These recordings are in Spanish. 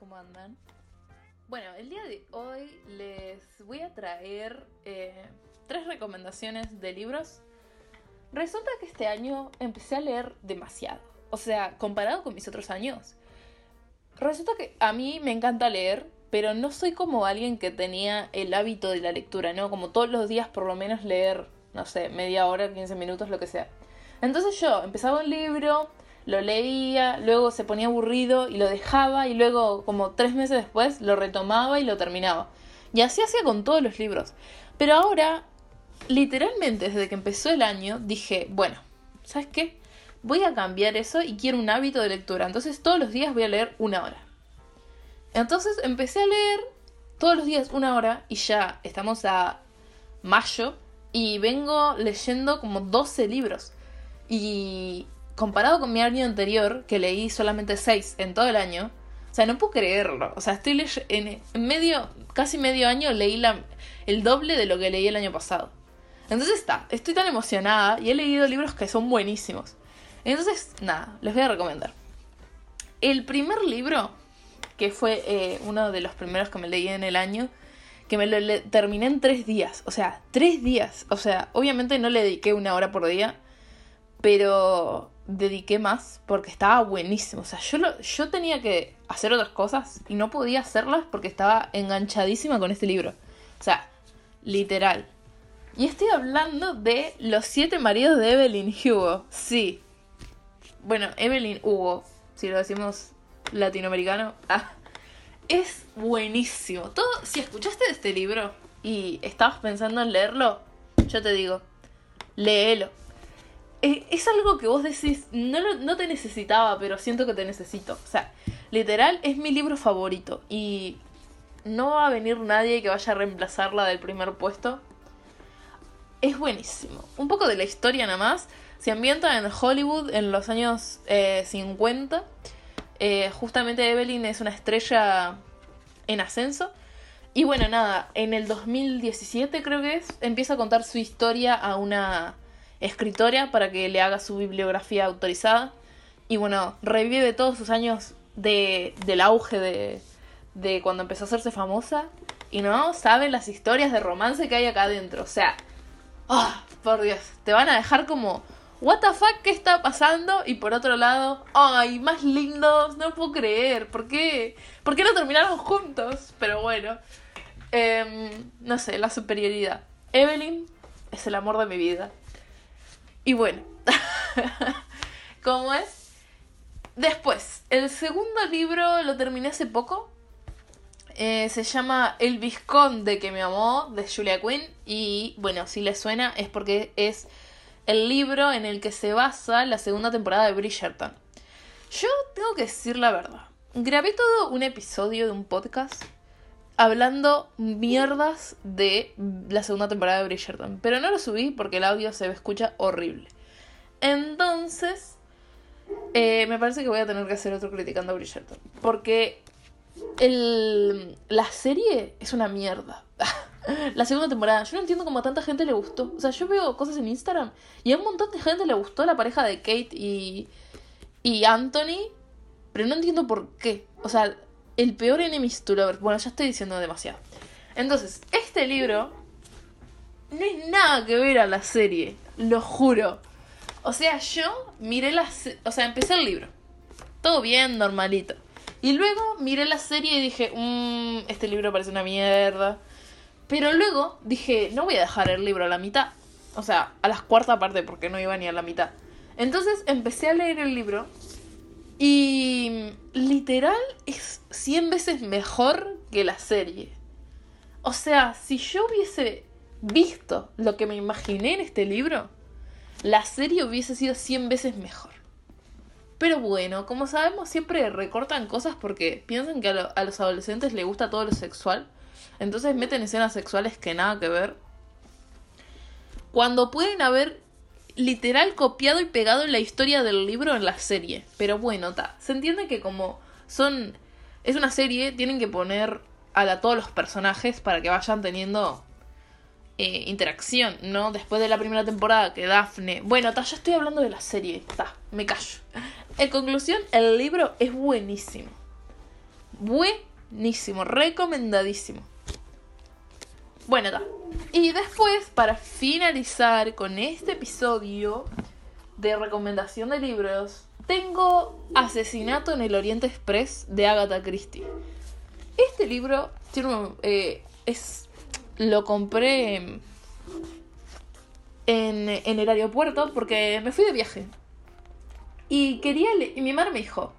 ¿cómo andan? Bueno, el día de hoy les voy a traer eh, tres recomendaciones de libros. Resulta que este año empecé a leer demasiado. O sea, comparado con mis otros años. Resulta que a mí me encanta leer, pero no soy como alguien que tenía el hábito de la lectura, ¿no? Como todos los días por lo menos leer, no sé, media hora, 15 minutos, lo que sea. Entonces yo empezaba un libro, lo leía, luego se ponía aburrido y lo dejaba y luego como tres meses después lo retomaba y lo terminaba. Y así hacía con todos los libros. Pero ahora, literalmente desde que empezó el año, dije, bueno, ¿sabes qué? Voy a cambiar eso y quiero un hábito de lectura. Entonces todos los días voy a leer una hora. Entonces empecé a leer todos los días una hora y ya estamos a mayo y vengo leyendo como 12 libros. Y comparado con mi año anterior, que leí solamente 6 en todo el año, o sea, no puedo creerlo. O sea, estoy en medio, casi medio año leí el doble de lo que leí el año pasado. Entonces está, estoy tan emocionada y he leído libros que son buenísimos. Entonces, nada, les voy a recomendar. El primer libro, que fue eh, uno de los primeros que me leí en el año, que me lo terminé en tres días. O sea, tres días. O sea, obviamente no le dediqué una hora por día, pero dediqué más porque estaba buenísimo. O sea, yo, yo tenía que hacer otras cosas y no podía hacerlas porque estaba enganchadísima con este libro. O sea, literal. Y estoy hablando de Los siete maridos de Evelyn Hugo. Sí. Bueno, Evelyn Hugo, si lo decimos latinoamericano. Ah, es buenísimo. Todo, si escuchaste este libro y estabas pensando en leerlo, yo te digo, léelo es algo que vos decís, no, no te necesitaba, pero siento que te necesito. O sea, literal es mi libro favorito y no va a venir nadie que vaya a reemplazarla del primer puesto. Es buenísimo. Un poco de la historia nada más. Se ambienta en Hollywood en los años 50. Eh, eh, justamente Evelyn es una estrella en ascenso. Y bueno, nada, en el 2017 creo que es, empieza a contar su historia a una escritora para que le haga su bibliografía autorizada. Y bueno, revive todos sus años de, del auge de, de cuando empezó a hacerse famosa. Y no saben las historias de romance que hay acá adentro. O sea, oh, por Dios, te van a dejar como, ¿What the fuck? ¿Qué está pasando? Y por otro lado, ¡ay, más lindos! No puedo creer. ¿Por qué? ¿Por qué no terminaron juntos? Pero bueno, em, no sé, la superioridad. Evelyn es el amor de mi vida. Y bueno, ¿cómo es? Después, el segundo libro lo terminé hace poco. Eh, se llama El Visconde que me amó, de Julia Quinn. Y bueno, si le suena es porque es el libro en el que se basa la segunda temporada de Bridgerton. Yo tengo que decir la verdad. Grabé todo un episodio de un podcast hablando mierdas de la segunda temporada de Bridgerton. Pero no lo subí porque el audio se escucha horrible. Entonces, eh, me parece que voy a tener que hacer otro criticando a Bridgerton. Porque la serie es una mierda. la segunda temporada, yo no entiendo cómo a tanta gente le gustó. O sea, yo veo cosas en Instagram y a un montón de gente le gustó la pareja de Kate y, y Anthony. Pero no entiendo por qué. O sea, el peor enemies to Bueno, ya estoy diciendo demasiado. Entonces, este libro no es nada que ver a la serie, lo juro. O sea, yo miré la... O sea, empecé el libro. Todo bien, normalito. Y luego miré la serie y dije, mmm, este libro parece una mierda. Pero luego dije, no voy a dejar el libro a la mitad. O sea, a las cuarta parte porque no iba ni a la mitad. Entonces empecé a leer el libro y literal es 100 veces mejor que la serie. O sea, si yo hubiese visto lo que me imaginé en este libro, la serie hubiese sido 100 veces mejor. Pero bueno, como sabemos, siempre recortan cosas porque piensan que a, a, los adolescentes les gusta todo lo sexual. Entonces meten escenas sexuales que nada que ver. Cuando pueden haber literal copiado y pegado en la historia del libro en la serie. Pero bueno, ta. Se entiende que como son. Es una serie, tienen que poner a, todos los personajes para que vayan teniendo eh, interacción, ¿no? Después de la primera temporada que Daphne. Bueno, ta, ya estoy hablando de la serie. Ta, me callo. En conclusión, el libro es buenísimo. Buenísimo, recomendadísimo. Bueno, está. Y después, para finalizar con este episodio de recomendación de libros, tengo Asesinato en el Oriente Express de Agatha Christie. Este libro eh, es, lo compré en, en el aeropuerto porque me fui de viaje. Y quería y mi madre me dijo,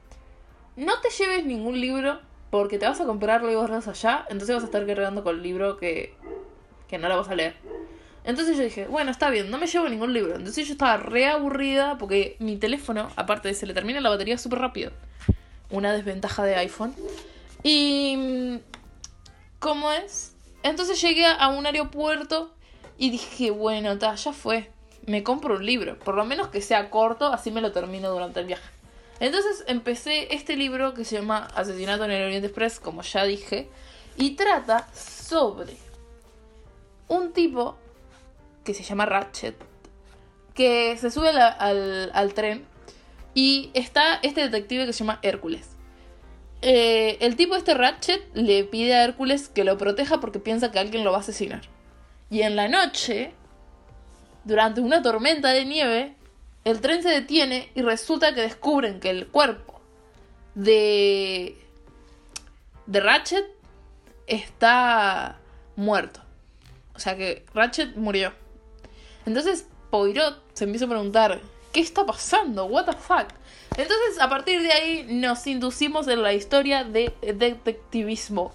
no te lleves ningún libro porque te vas a comprar libros allá, entonces vas a estar cargando con el libro que, que no lo vas a leer. Entonces yo dije, bueno, está bien, no me llevo ningún libro. Entonces yo estaba re aburrida porque mi teléfono, aparte de se le termina la batería súper rápido. Una desventaja de iPhone. Y... ¿Cómo es? Entonces llegué a un aeropuerto y dije, bueno, ta, ya fue. Me compro un libro. Por lo menos que sea corto, así me lo termino durante el viaje. Entonces empecé este libro que se llama Asesinato en el Oriente Express, como ya dije. Y trata sobre un tipo que se llama Ratchet, que se sube al, tren y está este detective que se llama Hércules. Eh, el tipo este Ratchet le pide a Hércules que lo proteja porque piensa que alguien lo va a asesinar. Y en la noche, durante una tormenta de nieve, el tren se detiene y resulta que descubren que el cuerpo de de Ratchet está muerto. O sea que Ratchet murió. Entonces Poirot se empieza a preguntar, ¿qué está pasando? ¿What the fuck? Entonces a partir de ahí nos inducimos en la historia de detectivismo.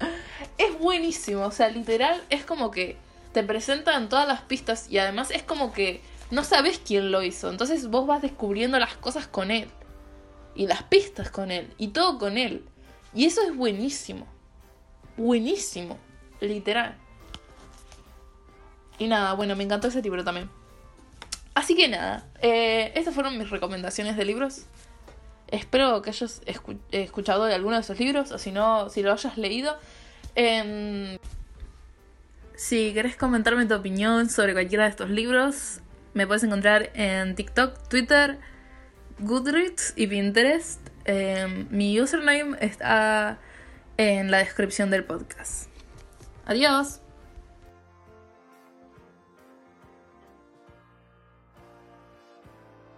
es buenísimo, o sea, literal es como que te presentan todas las pistas y además es como que no sabes quién lo hizo. Entonces vos vas descubriendo las cosas con él. Y las pistas con él. Y todo con él. Y eso es buenísimo. Buenísimo. Literal. Y nada, bueno, me encantó ese libro también. Así que nada, eh, estas fueron mis recomendaciones de libros. Espero que hayas escuchado de alguno de esos libros, o si no, si lo hayas leído. Em, si querés comentarme tu opinión sobre cualquiera de estos libros, me puedes encontrar en TikTok, Twitter, Goodreads y Pinterest. Em, mi username está en la descripción del podcast. Adiós.